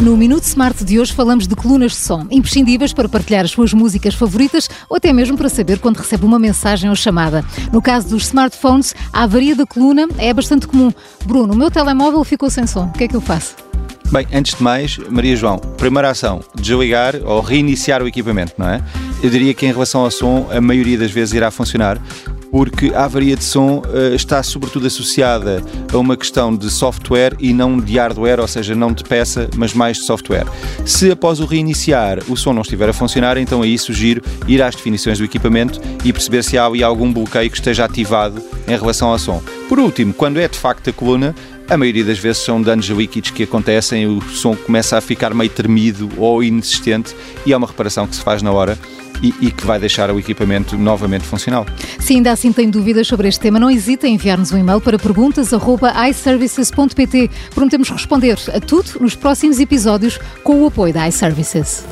No Minuto Smart de hoje falamos de colunas de som, imprescindíveis para partilhar as suas músicas favoritas ou até mesmo para saber quando recebe uma mensagem ou chamada. No caso dos smartphones, a avaria da coluna é bastante comum. Bruno, o meu telemóvel ficou sem som, o que é que eu faço? Bem, antes de mais, Maria João, primeira ação, desligar ou reiniciar o equipamento, não é? Eu diria que em relação ao som, a maioria das vezes irá funcionar, porque a avaria de som uh, está sobretudo associada a uma questão de software e não de hardware, ou seja, não de peça, mas mais de software. Se após o reiniciar o som não estiver a funcionar, então aí sugiro ir às definições do equipamento e perceber se há algum bloqueio que esteja ativado em relação ao som. Por último, quando é de facto a coluna, a maioria das vezes são danos líquidos que acontecem, o som começa a ficar meio tremido ou inexistente e é uma reparação que se faz na hora e, e, que vai deixar o equipamento novamente funcional. Se ainda assim tem dúvidas sobre este tema, não hesite em enviar-nos um e-mail para perguntas.iservices.pt. Prometemos responder a tudo nos próximos episódios com o apoio da iServices.